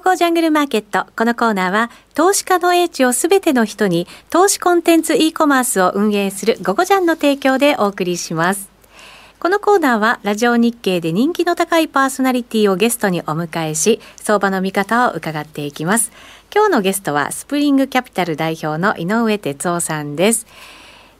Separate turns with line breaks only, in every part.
ゴージャングルマーケット。このコーナーは、投資家の英知をすべての人に、投資コンテンツ e コマースを運営するゴゴジャンの提供でお送りします。このコーナーは、ラジオ日経で人気の高いパーソナリティをゲストにお迎えし、相場の見方を伺っていきます。今日のゲストは、スプリングキャピタル代表の井上哲夫さんです。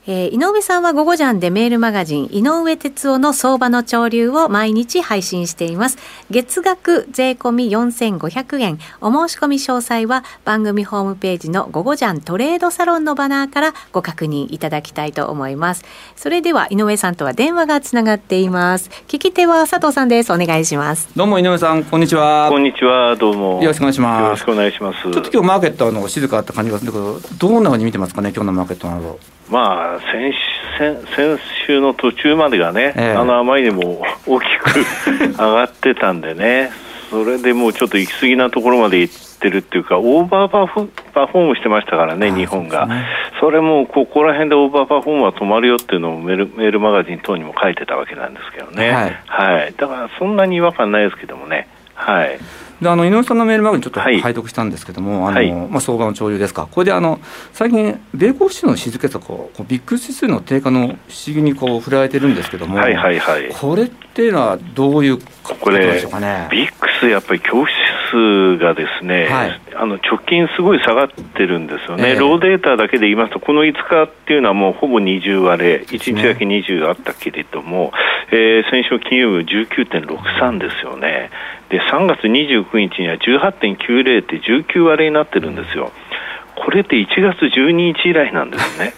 えー、井上さんは午後ジャンでメールマガジン井上哲夫の相場の潮流を毎日配信しています。月額税込み4500円。お申し込み詳細は番組ホームページの午後ジャントレードサロンのバナーからご確認いただきたいと思います。それでは井上さんとは電話がつながっています。聞き手は佐藤さんです。お願いします。
どうも井上さん、こんにちは。
こんにちは。どうも。
よろしくお願いします。
よろしくお願いします。ちょ
っと今日マーケットの静かだった感じがするんだけど、どんなふうに見てますかね、今日のマーケットなど。
まあ、先先先週の途中までがね、えー、あのあまりにも大きく上がってたんでね、それでもうちょっと行き過ぎなところまで行ってるっていうか、オーバーパフパフォームしてましたからね、日本が。そね、それもここら辺でオーバーパフォームは止まるよっていうのをメールメールマガジン等にも書いてたわけなんですけどね、はい、はい、だからそんなに違和感ないですけどもね。はい
であの井上さんのメールマガジンちょっと拝読したんですけども、はい、あのまあ、相場の潮流ですか、これであの最近、米国市の静けさこう、ビッグ指数の低下の不思議にこう振られてるんですけども、はいはいはい、これっていうのはどういうことでしょうかね。
ビックス、やっぱり恐怖指数がですね、はい、あの直近すごい下がってるんですよね、えー、ローデータだけで言いますと、この5日っていうのはもうほぼ20割れ、1日だけ20あったけれども、ねえー、先週金曜日19.63ですよね。で3月29日には18.90って19割になってるんですよ、これって1月12日以来なんですね。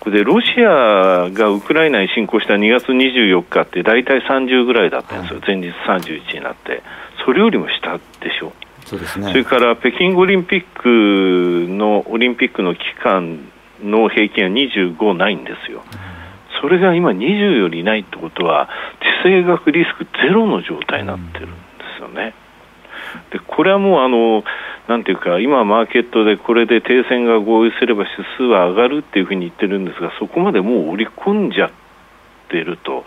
これでロシアがウクライナに侵攻した2月24日って大体30ぐらいだったんですよ、前日31になって、それよりも下でしょ。
そうですね、
それから北京オリンピックのオリンピックの期間の平均は25ないんですよ。うんそれが今20よりないってことは地政学リスクゼロの状態になってるんですよね。でこれはもうあのなんていうか今マーケットでこれで停戦が合意すれば指数は上がるっていうふうに言ってるんですがそこまでもう織り込んじゃってると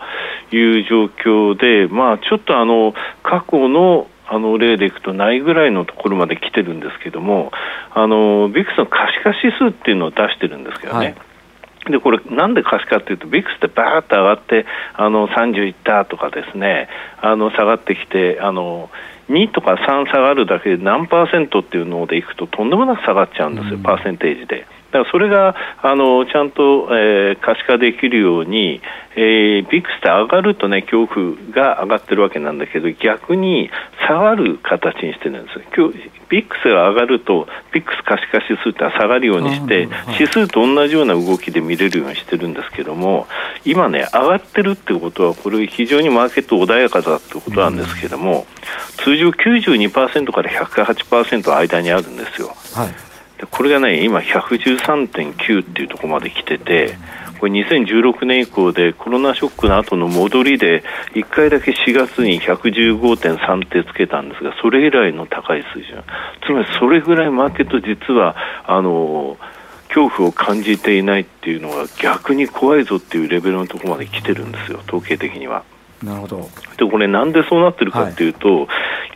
いう状況でまあちょっとあの過去のあの例でいくとないぐらいのところまで来てるんですけどもあのビックスの可視化指数っていうのを出してるんですけどね、はい。でこれ、なんで可視かというと、ビックスってバーッと上がって、あの30いったとかですね、あの下がってきて、あの2とか3下がるだけで何パーセントっていうのでいくと、とんでもなく下がっちゃうんですよ、うん、パーセンテージで。だからそれがあのちゃんと、えー、可視化できるように、えー、ビックスって上がるとね恐怖が上がってるわけなんだけど逆に下がる形にしてるんです今日ビックスが上がるとビックス可視化指数って下がるようにして指数と同じような動きで見れるようにしてるんですけども今ね上がってるってことはこれ非常にマーケット穏やかだってことなんですけども通常92%から108%の間にあるんですよ。はいこれがね、今、113.9っていうところまで来てて、これ2016年以降でコロナショックの後の戻りで、1回だけ4月に115.3ってつけたんですが、それ以来の高い水準、つまりそれぐらいマーケット、実はあの恐怖を感じていないっていうのは、逆に怖いぞっていうレベルのところまで来てるんですよ、統計的には。
なるほど
でこれ、なんでそうなってるかっていうと、はい、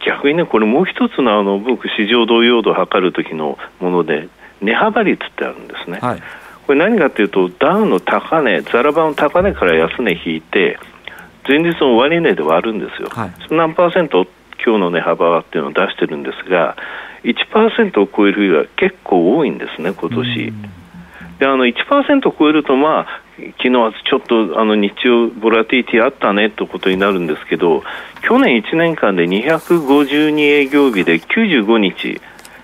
逆にね、これ、もう一つのあの僕、市場動揺度を測る時のもので、値幅率ってあるんですね。はい、これ何かというと、ダウの高値、ザラバの高値から安値引いて、前日の終値で割るんですよ。はい、何パーセント？今日の値幅はっていうのを出してるんですが、1%を超える日が結構多いんですね、今年。であの1%を超えると、まあ、昨日はちょっとあの日曜ボラティティあったねということになるんですけど去年1年間で252営業日で95日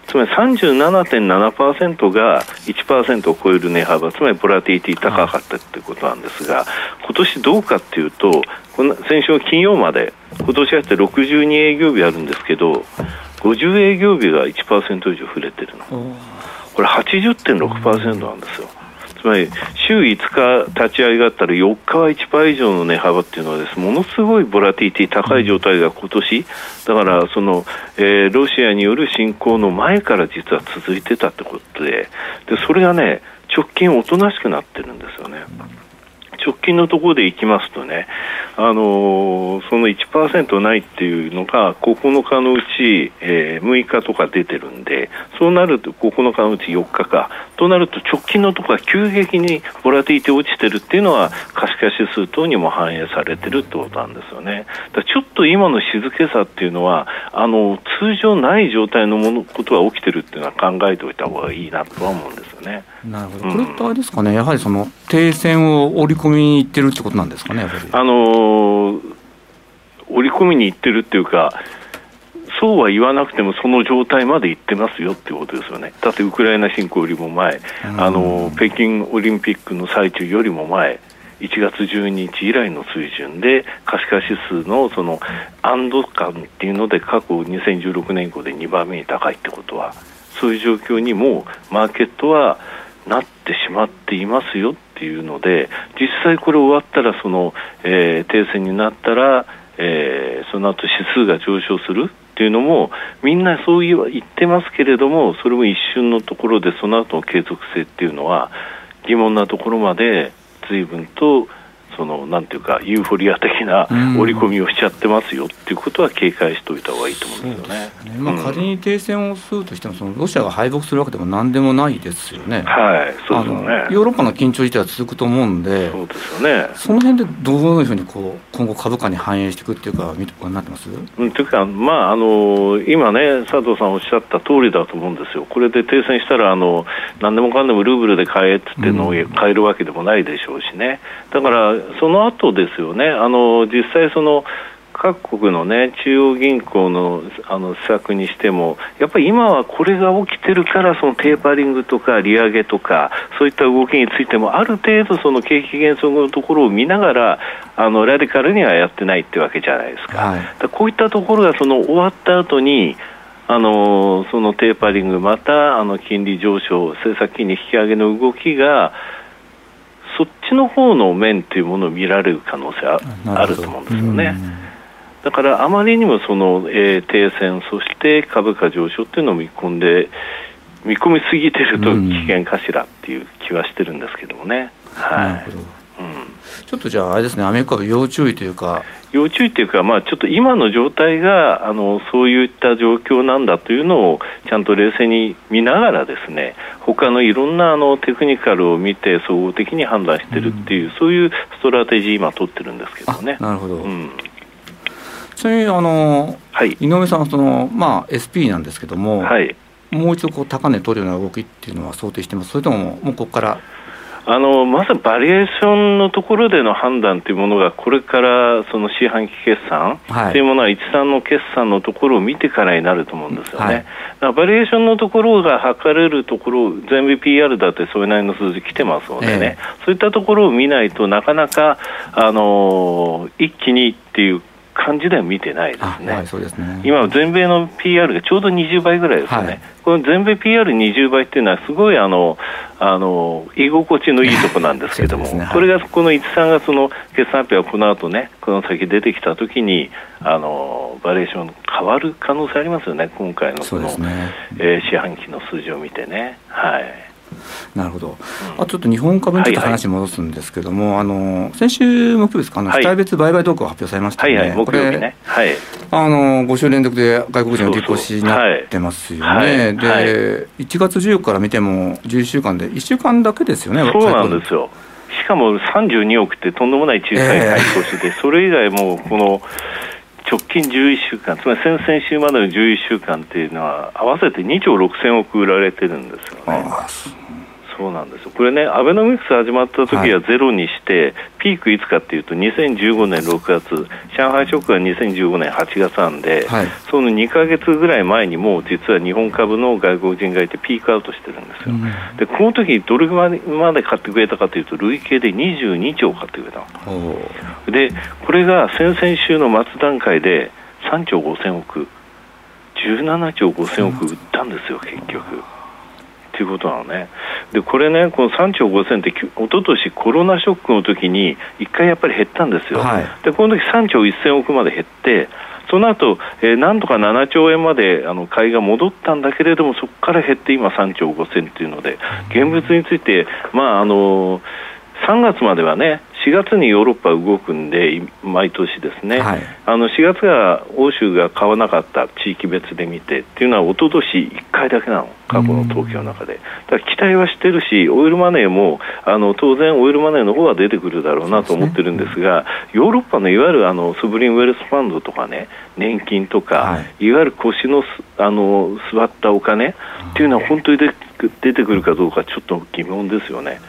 つまり37.7%が1%を超える値幅つまりボラティティ高かったということなんですが今年どうかというとこの先週金曜まで今年はって62営業日あるんですけど50営業日が1%以上触れてるのこれ80.6%なんですよ。つまり週5日立ち上があったら4日は1%以上の値幅っていうのはですものすごいボラティティ高い状態が今年だからその、えー、ロシアによる侵攻の前から実は続いてたってことででそれがね直近おとなしくなってるんですよね。直近のところでいきますとね、あのー、その1%ないっていうのが9日のうち、えー、6日とか出てるんで、そうなると9日のうち4日か、となると直近のところが急激にボラティティ落ちてるっていうのは、可視化指数等にも反映されてるってことなんですよね。だちょっと今の静けさっていうのは、あの通常ない状態のものことが起きてるっていうのは考えておいた方がいいなとは思うんですよね。
なるほど、これってあれですかね、やはりその停戦を織り込みにいってるってことなんですかね、
あの織り込みにいってるっていうか、そうは言わなくてもその状態までいってますよっていうことですよね、だってウクライナ侵攻よりも前、あの北京オリンピックの最中よりも前、1月12日以来の水準で、可視化指数のその安堵感っていうので、過去2016年以降で2番目に高いってことは、そういう状況にもマーケットはなってしまっていますよっていうので、実際これ終わったらその、えー、停戦になったら、えー、その後指数が上昇するっていうのもみんなそう言ってますけれどもそれも一瞬のところでその後の継続性っていうのは疑問なところまで随分とそのなんていうかユーフォリア的な織り込みをしちゃってますよっていうことは警戒しておいた方がいいと思うんですよね。ね
まあ、仮に停戦をするとしてもそのロシアが敗北するわけでもなんでもないですよね。
はい、そうですね。
ヨーロッパの緊張自体は続くと思うんで、
そうですよね。
その辺でどういうふうにこう今後株価に反映していくっていうかごなってます？
うん、というかまああの今ね佐藤さんおっしゃった通りだと思うんですよ。これで停戦したらあの何でもかんでもルーブルで買えってってのを買えるわけでもないでしょうしね。だからその後でですよね、あの実際、その各国の、ね、中央銀行のあの施策にしても、やっぱり今はこれが起きてるから、そのテーパリングとか利上げとか、そういった動きについても、ある程度、その景気減速のところを見ながら、あのラディカルにはやってないってわけじゃないですか。はい、かこういったところがその終わった後にあのそのテーパリング、またあの金利上昇、政策金利引き上げの動きがそっちの方の面というものを見られる可能性はあると思うんですよね。だからあまりにもその、えー、停戦、そして株価上昇っていうのを見込んで、見込みすぎてると危険かしらっていう気はしてるんですけどもね。はい、
ちょっとじゃあ、あれですね、アメリカは要注意というか、
要注意というか、まあ、ちょっと今の状態があのそういった状況なんだというのをちゃんと冷静に見ながらですね他のいろんなあのテクニカルを見て総合的に判断しているっていう、うん、そういうストラテジー今取ってるんですけどね。
なるほど、うん、ちなみにあの、はい、井上さんはその、まあ、SP なんですけども、はい、もう一度こう高値取るような動きっていうのは想定してます？それとももうここから
あのまずバリエーションのところでの判断というものがこれからその四半期決算とい。うものは、一産の決算のところを見てからになると思うんですよね、はい、バリエーションのところが測れるところ、全部 PR だってそれなりの数字来てますのでね、えー、そういったところを見ないとなかなか、あの一気にっていう感じでは見てないですね、はいすね。今、全米の PR がちょうど20倍ぐらいですよね、はい、この全米 PR20 倍っていうのは、すごいあのあの居心地のいいところなんですけども、ね。はい、これがこの13月の決算発表はこの後ね、この先出てきたときにあの、バリエーション変わる可能性ありますよね、今回のその、ね。えー、四半期の数字を見てね。はい
なるほど、あちょっと日本株にちょっと話戻すんですけども、はい。はい、あの先週木曜日ですか、あの、はい、主体別売買動向を発表されましたね、はいはい、木曜日ね、はい、あの5週連続で外国人の利越しになってますよね、で、はい、1月14日から見ても、11週間で、1週間だけですよね、
そうなんですよ。しかも32億ってとんでもない小さい買い越しで、えー、それ以外もこの直近11週間、つまり先々週までの11週間っていうのは、合わせて2兆6000億売られてるんですよね。そうなんですこれね、アベノミクス始まった時はゼロにして、はい、ピークいつかっていうと、2015年6月、上海ショックは2015年8月なんで、はい、その2か月ぐらい前にもう実は日本株の外国人買いってピークアウトしてるんですよ。うん、で、この時どれぐらいまで買ってくれたかというと、累計で22兆買ってくれたで、これが先々週の末段階で3兆5000億、17兆5000億売ったんですよ、結局。っていうことなのね。で、これね、この3兆5000って、一昨年コロナショックの時に、一回やっぱり減ったんですよ。はい、で、この時3兆1000億まで減って、その後、えー、なんとか7兆円まであの買いが戻ったんだけれども、そこから減って今3兆5000っていうので、現物について、まああの3月まではね、4月にヨーロッパ動くんで、毎年ですね、はい、あの4月が欧州が買わなかった地域別で見てっていうのは、一昨年1回だけなの、過去の統計の中で。だ期待はしてるし、オイルマネーもあの当然、オイルマネーの方は出てくるだろうなと思ってるんですが、ヨーロッパのいわゆるあのソブリンウェルスファンドとかね、年金とか、はい、いわゆる腰のあの座ったお金っていうのは本当に出てくるかどうか、ちょっと疑問ですよね。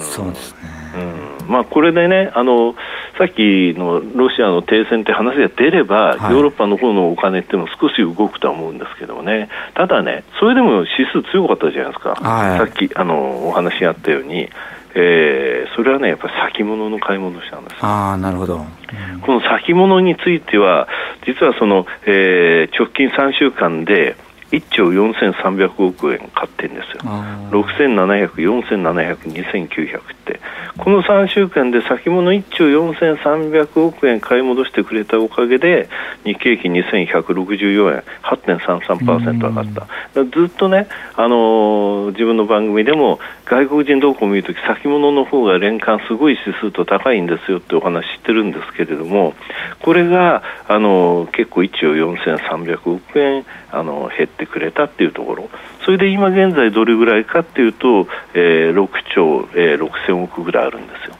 そうですね、
うん。まあ、これでねあの、さっきのロシアの停戦って話が出れば、はい、ヨーロッパの方のお金っても少し動くとは思うんですけどもね、ただね、それでも指数強かったじゃないですか、はい、さっきあのお話があったように、えー、それはね、やっぱり先物の買い戻しなんです
あなるほど、う
ん、この先物については、実はその、えー、直近3週間で、1兆4300億円買ってるんですよ、6700、4700、2900って、この3週間で先物1兆4300億円買い戻してくれたおかげで、日経平均2164円、8.33%上がった、ずっとね、あのー、自分の番組でも、外国人動向を見るとき、先物の方が年間すごい指数と高いんですよってお話してるんですけれども、これが、あのー、結構1兆4300億円あの減ってくれたっていうところ、それで今現在どれぐらいかっていうと、えー、6兆、えー、6000億ぐらいあるんですよ。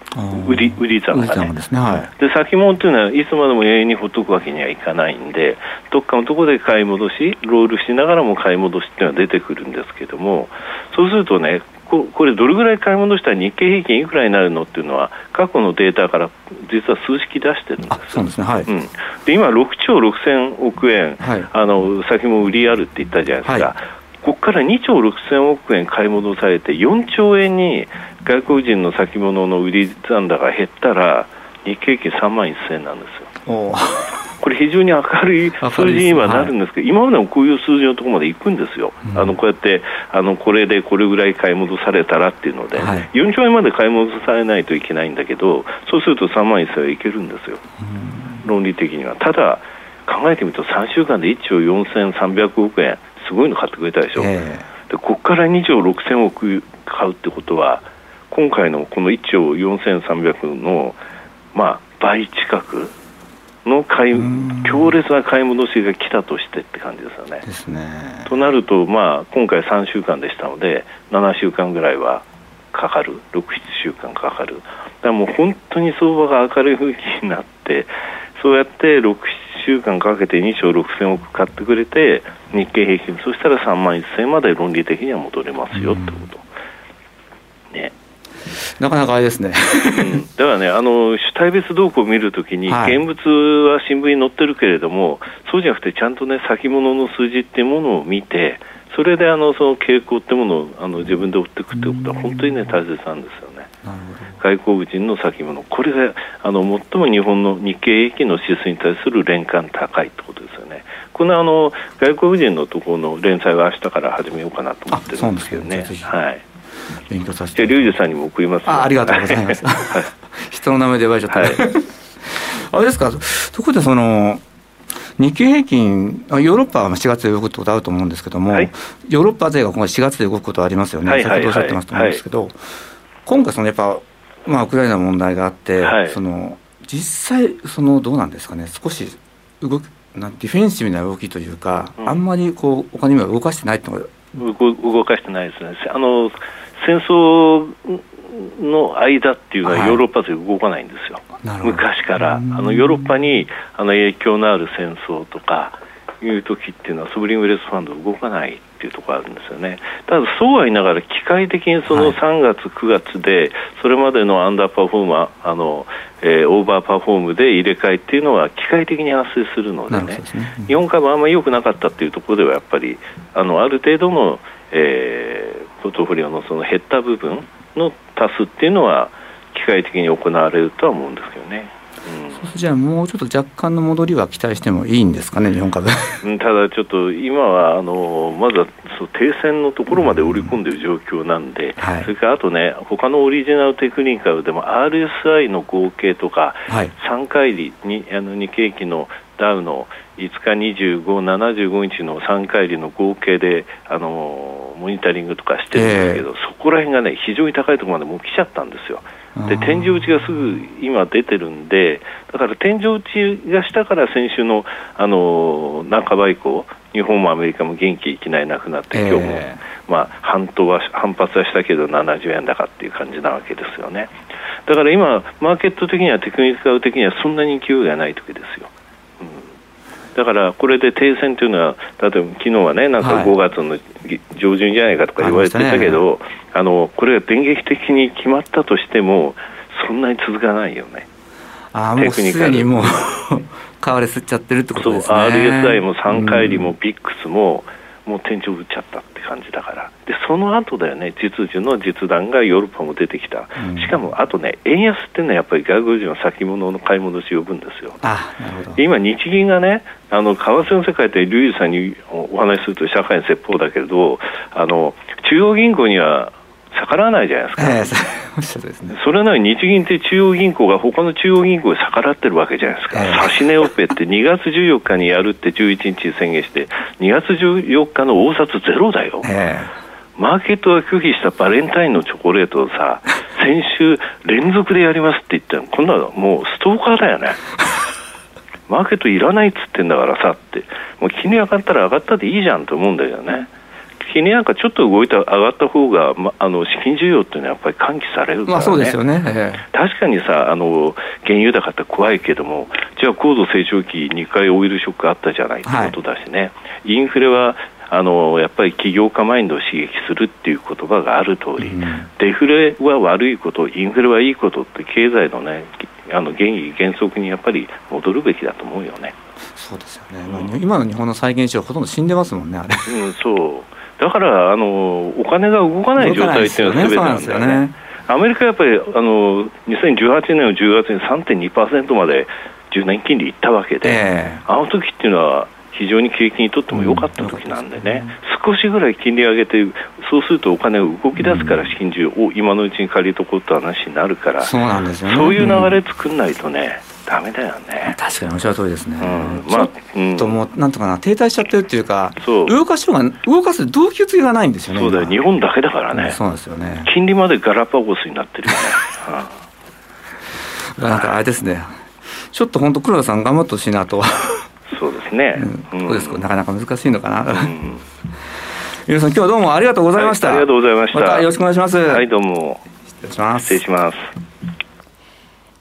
売り売り残がね。ですねはい、で先物っていうのはいつまでも永遠にほっとくわけにはいかないんで、どっかのところで買い戻し、ロールしながらも買い戻しっていうのは出てくるんですけども、そうするとね、これ、どれぐらい買い戻したら日経平均いくらになるのっていうのは、過去のデータから実は数式出してるんですそうですね、はい。うん、で今、6兆6000億円、はい、あの先も売りあるって言ったじゃないですか。はい。ここから2兆6000億円買い戻されて4兆円に外国人の先物の売り残高が減ったら日経平均3万1000円なんですよ。これ非常に明るい数字にはなるんですけど、はい、今までもこういう数字のところまで行くんですよ、うん、あのこうやってあのこれでこれぐらい買い戻されたらっていうので、はい、4兆円まで買い戻されないといけないんだけど、そうすると3万1000はいけるんですよ、うん、論理的には。ただ考えてみると3週間で1兆4300億円すごいの買ってくれたでしょ、えー、でここから2兆6000億買うってことは今回のこの1兆4300の、まあ、倍近くの買い強烈な買い戻しが来たとしてって感じですよね。ですね。となると、まあ、今回3週間でしたので7週間ぐらいはかかる。6、7週間かかる。だからもう本当に相場が明るい雰囲気になってそうやって6、7週間かけて2兆6000億買ってくれて日経平均そしたら3万1000円まで論理的には戻れますよってこと。
ねなかなかあれですね、
うん、だからね、あの主体別動向を見るときに、はい、現物は新聞に載ってるけれども、そうじゃなくて、ちゃんとね、先物の数字っていうものを見て、それであのその傾向っていうものをあの自分で追っていくってことは、本当にね、大切なんですよね。外国人の先物、これがあの最も日本の日経平均の指数に対する連関高いってことですよね。このあの外国人のところの連載は明日から始めようかなと思ってるんですけどね。はい。勉強させて。リュウジさんにも送ります、
あ。ありがとうございます。人の名前で呼ばれちゃった、はい、あれですか？ところでその。日経平均、ヨーロッパは4月で動くってことあると思うんですけども、はい、ヨーロッパ勢が今回4月で動くことありますよね、先ほどおっしゃってますと思うんですけど、今回、そのやっぱ、まあ、ウクライナの問題があって、はい、その実際、そのどうなんですかね、少し動きなディフェンシブな動きというか、うん、あんまりこうお金は動かしてないって
動かしてないですね。あの戦争の間っていうのはヨーロッパで動かないんですよ、はい、昔から。あのヨーロッパにあの影響のある戦争とかいう時っていうのはソブリンウェルスファンド動かないっていうところあるんですよね。ただそうは言いながら機械的にその3月、9月でそれまでのアンダーパフォーマーあの、えー、オーバーパフォームで入れ替えっていうのは機械的に発生するのでね、ね。うん、日本株あんまり良くなかったっていうところではやっぱりあのある程度の、えー、ポートフォリオのその減った部分の足すっていうのは機械的に行われるとは思うんですけどね。
うん、じゃあもうちょっと若干の戻りは期待してもいいんですかね、日本株。
ただちょっと今はあのまずはそう停戦のところまで織り込んでいる状況なんで、うんはい、それからあとね、他のオリジナルテクニカルでも RSI の合計とか、はい、3回りにあの日経期のダウの5日25、75日の3回りの合計であのモニタリングとかしてるんですけど、えー、そこら辺がね非常に高いところまでもう来ちゃったんですよ。で天井打ちがすぐ今出てるんで、だから天井打ちがしたから先週のあの半ば以降、日本もアメリカも元気いきなりなくなって、今日も、まあ、反動は反発はしたけど、70円高っていう感じなわけですよね。だから今、マーケット的にはテクニカル的にはそんなに勢いがない時ですよ。だからこれで停戦というのは、例えば昨日はね、なんか5月の上旬じゃないかとか言われてたけど、はいあね、あのこれが電撃的に決まったとしても、そんなに続かないよね。
あもうすでにもう 買われすっちゃってるってことですね。
RSI も3回りもビックスも、もう天井打っちゃったって感じだから、でその後だよね、実需の実弾がヨーロッパも出てきた、うん、しかもあとね、円安っていうのはやっぱり外国人は先物の買い戻し呼ぶんですよ。今、日銀がね、あの為替の世界ってリュウジさんにお話しすると社会の説法だけれど、あの中央銀行には逆らわないじゃないですか、えーね、それなのに日銀って中央銀行が他の中央銀行に逆らってるわけじゃないですか、えー、指し値オペって2月14日にやるって11日に宣言して、2月14日の大札ゼロだよ。えーマーケットが拒否したバレンタインのチョコレートをさ、先週連続でやりますって言ったら、今度はもうストーカーだよね。マーケットいらないっつってんだからさって、もう金利上がったら上がったでいいじゃんと思うんだけどね。金利なんかちょっと動いた上がった方が、ま、あの資金需要っていうのはやっぱり喚起されるから、ね、まあ、そうですよね、えー、確かにさあの原油高って怖いけどもじゃあ高度成長期2回オイルショックあったじゃないってことだしね、はい、インフレはあのやっぱり起業家マインドを刺激するっていう言葉がある通り、うん、デフレは悪いことインフレはいいことって経済のねあの原理原則にやっぱり戻るべきだと思うよね。
そうですよね、うん、今の日本の債券市場ほとんど死んでますもんねあれ、
うん、そうだからあのお金が動かない状態っていうのはすべてなんだよね。ね。アメリカはやっぱりあの2018年の10月に3.2%まで10年金利いったわけで、えー、あの時っていうのは非常に景気にとっても良かった時なんでね、少しぐらい金利上げて、そうするとお金が動き出すから資金需要を今のうちに借りとこうって話になるから、そうね、そういう流れ作んないとね、だめだよね。
確かにおっしゃる通りですね。うん、まあ、ちょっともう、なんとかな、停滞しちゃってるっていうか、動かしようが、動かす動機がないんですよね。
そうだよ、日本だけだからね。
そうなんですよね。
金利までガラパゴスになってるよね。
なんかあれですね。ちょっと本当黒田さん頑張ってほしいなと。
そうですね。
うん、そうですなかなか難しいのかな？うん皆さん今日はどうもありがとうございました、
はい、ありがとうございました。ま
たよろしくお願いします。
はいどうも。失礼します。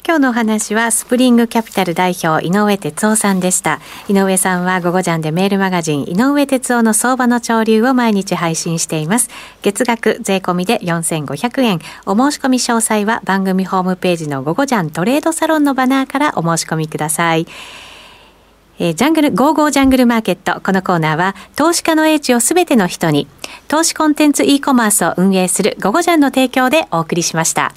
今日のお話はスプリングキャピタル代表井上哲夫さんでした井上さんは午後ジャンでメールマガジン井上哲夫の相場の潮流を毎日配信しています月額税込みで4500円お申し込み詳細は番組ホームページの午後ジャントレードサロンのバナーからお申し込みくださいえー、ジャングル、ゴーゴージャングルマーケット。このコーナーは、投資家の英知をすべての人に、投資コンテンツ e コマースを運営するゴゴジャンの提供でお送りしました。